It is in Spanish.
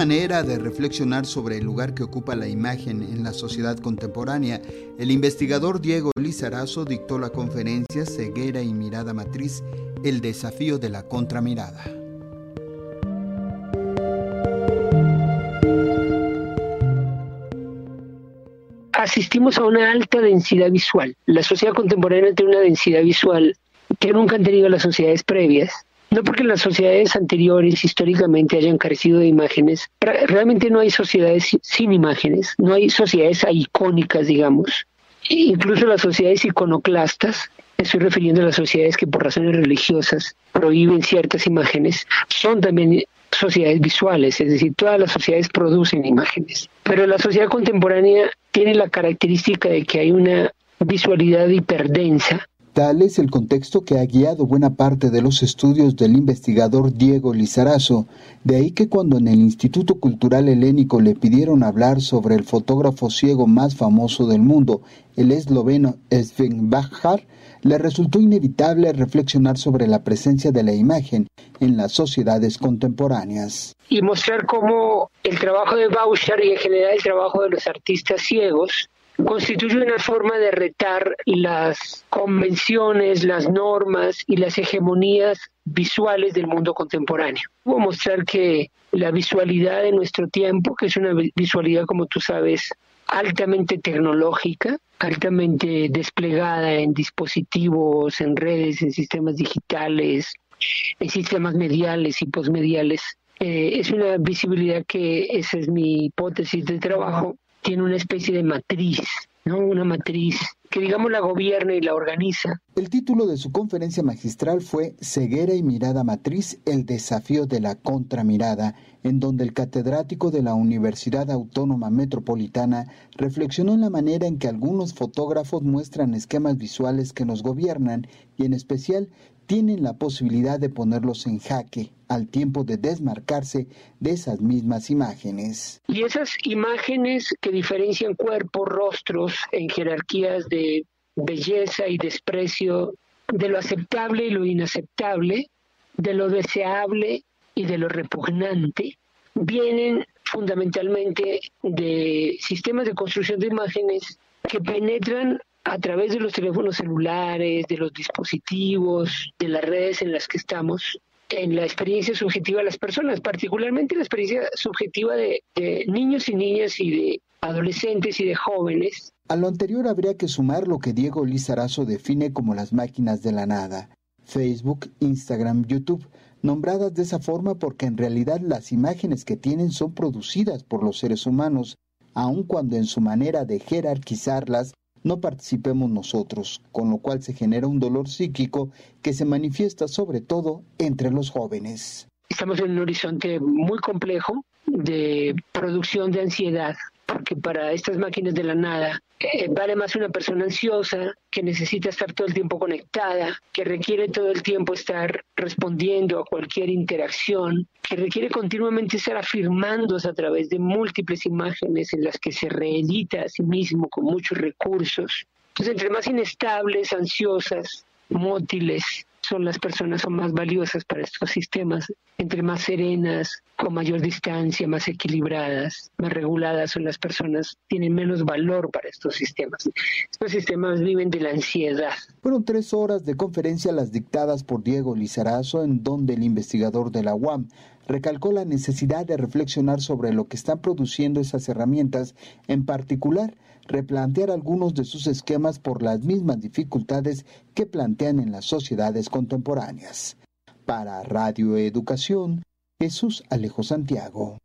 manera de reflexionar sobre el lugar que ocupa la imagen en la sociedad contemporánea, el investigador Diego Lizarazo dictó la conferencia Ceguera y Mirada Matriz, el desafío de la contramirada. Asistimos a una alta densidad visual. La sociedad contemporánea tiene una densidad visual que nunca han tenido las sociedades previas no porque las sociedades anteriores históricamente hayan carecido de imágenes, realmente no hay sociedades sin imágenes, no hay sociedades icónicas, digamos. Incluso las sociedades iconoclastas, estoy refiriendo a las sociedades que por razones religiosas prohíben ciertas imágenes, son también sociedades visuales, es decir, todas las sociedades producen imágenes. Pero la sociedad contemporánea tiene la característica de que hay una visualidad hiperdensa Tal es el contexto que ha guiado buena parte de los estudios del investigador Diego Lizarazo, de ahí que cuando en el Instituto Cultural Helénico le pidieron hablar sobre el fotógrafo ciego más famoso del mundo, el esloveno Sven Bachar, le resultó inevitable reflexionar sobre la presencia de la imagen en las sociedades contemporáneas. Y mostrar cómo el trabajo de Bauchar y en general el trabajo de los artistas ciegos constituye una forma de retar las convenciones, las normas y las hegemonías visuales del mundo contemporáneo. Voy a mostrar que la visualidad de nuestro tiempo, que es una visualidad, como tú sabes, altamente tecnológica, altamente desplegada en dispositivos, en redes, en sistemas digitales, en sistemas mediales y posmediales, eh, es una visibilidad que, esa es mi hipótesis de trabajo, tiene una especie de matriz, ¿no? Una matriz que digamos la gobierna y la organiza. El título de su conferencia magistral fue Ceguera y mirada matriz, el desafío de la contramirada, en donde el catedrático de la Universidad Autónoma Metropolitana reflexionó en la manera en que algunos fotógrafos muestran esquemas visuales que nos gobiernan y en especial tienen la posibilidad de ponerlos en jaque al tiempo de desmarcarse de esas mismas imágenes. Y esas imágenes que diferencian cuerpos, rostros en jerarquías de belleza y desprecio, de lo aceptable y lo inaceptable, de lo deseable y de lo repugnante, vienen fundamentalmente de sistemas de construcción de imágenes que penetran a través de los teléfonos celulares, de los dispositivos, de las redes en las que estamos, en la experiencia subjetiva de las personas, particularmente la experiencia subjetiva de, niños y niñas y de adolescentes y de jóvenes. A lo anterior habría que sumar lo que Diego Lizarazo define como las máquinas de la nada, Facebook, Instagram, YouTube, nombradas de esa forma porque en realidad las imágenes que tienen son producidas por los seres humanos, aun cuando en su manera de jerarquizarlas no participemos nosotros, con lo cual se genera un dolor psíquico que se manifiesta sobre todo entre los jóvenes. Estamos en un horizonte muy complejo de producción de ansiedad, porque para estas máquinas de la nada eh, vale más una persona ansiosa que necesita estar todo el tiempo conectada, que requiere todo el tiempo estar respondiendo a cualquier interacción, que requiere continuamente estar afirmándose a través de múltiples imágenes en las que se reedita a sí mismo con muchos recursos. Entonces, entre más inestables, ansiosas, mótiles, son las personas son más valiosas para estos sistemas, entre más serenas, con mayor distancia, más equilibradas, más reguladas son las personas, tienen menos valor para estos sistemas. Estos sistemas viven de la ansiedad. Fueron tres horas de conferencia las dictadas por Diego Lizarazo, en donde el investigador de la UAM recalcó la necesidad de reflexionar sobre lo que están produciendo esas herramientas, en particular replantear algunos de sus esquemas por las mismas dificultades que plantean en las sociedades contemporáneas. Para Radio Educación, Jesús Alejo Santiago.